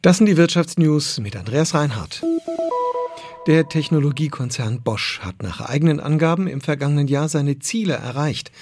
Das sind die Wirtschaftsnews mit Andreas Reinhardt. Der Technologiekonzern Bosch hat nach eigenen Angaben im vergangenen Jahr seine Ziele erreicht.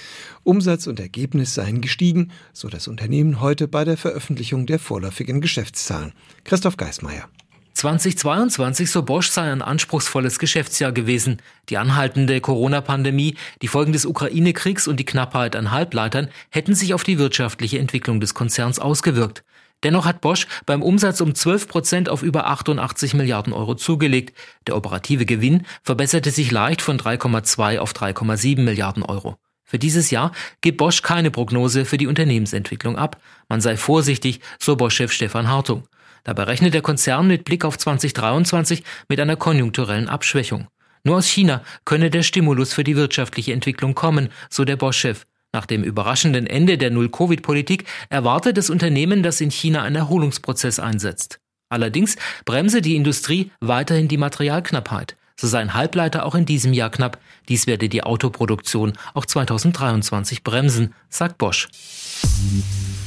Umsatz und Ergebnis seien gestiegen, so das Unternehmen heute bei der Veröffentlichung der vorläufigen Geschäftszahlen. Christoph Geismeier. 2022, so Bosch, sei ein anspruchsvolles Geschäftsjahr gewesen. Die anhaltende Corona-Pandemie, die Folgen des Ukraine-Kriegs und die Knappheit an Halbleitern hätten sich auf die wirtschaftliche Entwicklung des Konzerns ausgewirkt. Dennoch hat Bosch beim Umsatz um 12 Prozent auf über 88 Milliarden Euro zugelegt. Der operative Gewinn verbesserte sich leicht von 3,2 auf 3,7 Milliarden Euro. Für dieses Jahr gibt Bosch keine Prognose für die Unternehmensentwicklung ab. Man sei vorsichtig, so Bosch-Chef Stefan Hartung. Dabei rechnet der Konzern mit Blick auf 2023 mit einer konjunkturellen Abschwächung. Nur aus China könne der Stimulus für die wirtschaftliche Entwicklung kommen, so der Bosch-Chef. Nach dem überraschenden Ende der Null-Covid-Politik erwartet das Unternehmen, dass in China ein Erholungsprozess einsetzt. Allerdings bremse die Industrie weiterhin die Materialknappheit. So seien Halbleiter auch in diesem Jahr knapp. Dies werde die Autoproduktion auch 2023 bremsen, sagt Bosch.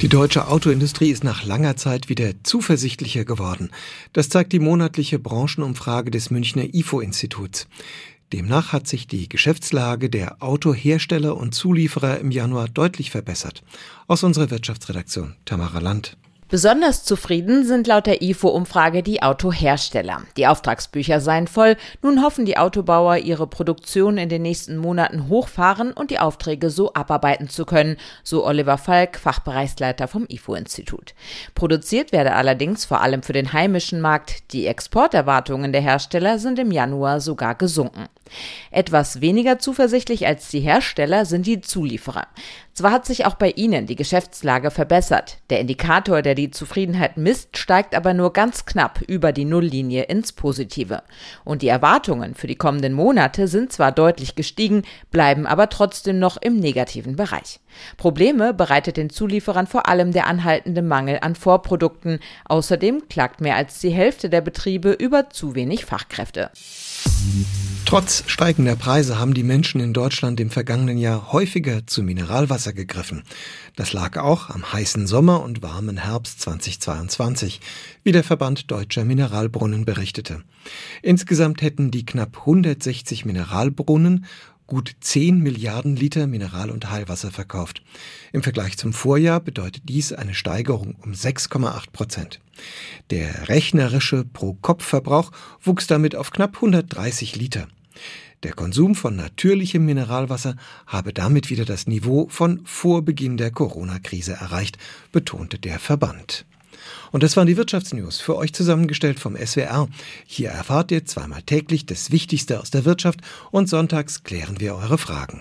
Die deutsche Autoindustrie ist nach langer Zeit wieder zuversichtlicher geworden. Das zeigt die monatliche Branchenumfrage des Münchner IFO-Instituts. Demnach hat sich die Geschäftslage der Autohersteller und Zulieferer im Januar deutlich verbessert. Aus unserer Wirtschaftsredaktion Tamara Land. Besonders zufrieden sind laut der IFO-Umfrage die Autohersteller. Die Auftragsbücher seien voll. Nun hoffen die Autobauer, ihre Produktion in den nächsten Monaten hochfahren und die Aufträge so abarbeiten zu können, so Oliver Falk, Fachbereichsleiter vom IFO-Institut. Produziert werde allerdings vor allem für den heimischen Markt. Die Exporterwartungen der Hersteller sind im Januar sogar gesunken. Etwas weniger zuversichtlich als die Hersteller sind die Zulieferer. Zwar hat sich auch bei ihnen die Geschäftslage verbessert. Der Indikator, der die Zufriedenheit misst, steigt aber nur ganz knapp über die Nulllinie ins Positive. Und die Erwartungen für die kommenden Monate sind zwar deutlich gestiegen, bleiben aber trotzdem noch im negativen Bereich. Probleme bereitet den Zulieferern vor allem der anhaltende Mangel an Vorprodukten. Außerdem klagt mehr als die Hälfte der Betriebe über zu wenig Fachkräfte. Trotz steigender Preise haben die Menschen in Deutschland im vergangenen Jahr häufiger zu Mineralwasser gegriffen. Das lag auch am heißen Sommer und warmen Herbst 2022, wie der Verband Deutscher Mineralbrunnen berichtete. Insgesamt hätten die knapp 160 Mineralbrunnen gut 10 Milliarden Liter Mineral- und Heilwasser verkauft. Im Vergleich zum Vorjahr bedeutet dies eine Steigerung um 6,8 Prozent. Der rechnerische Pro-Kopf-Verbrauch wuchs damit auf knapp 130 Liter. Der Konsum von natürlichem Mineralwasser habe damit wieder das Niveau von vor Beginn der Corona-Krise erreicht, betonte der Verband. Und das waren die Wirtschaftsnews, für euch zusammengestellt vom SWR. Hier erfahrt ihr zweimal täglich das Wichtigste aus der Wirtschaft und sonntags klären wir eure Fragen.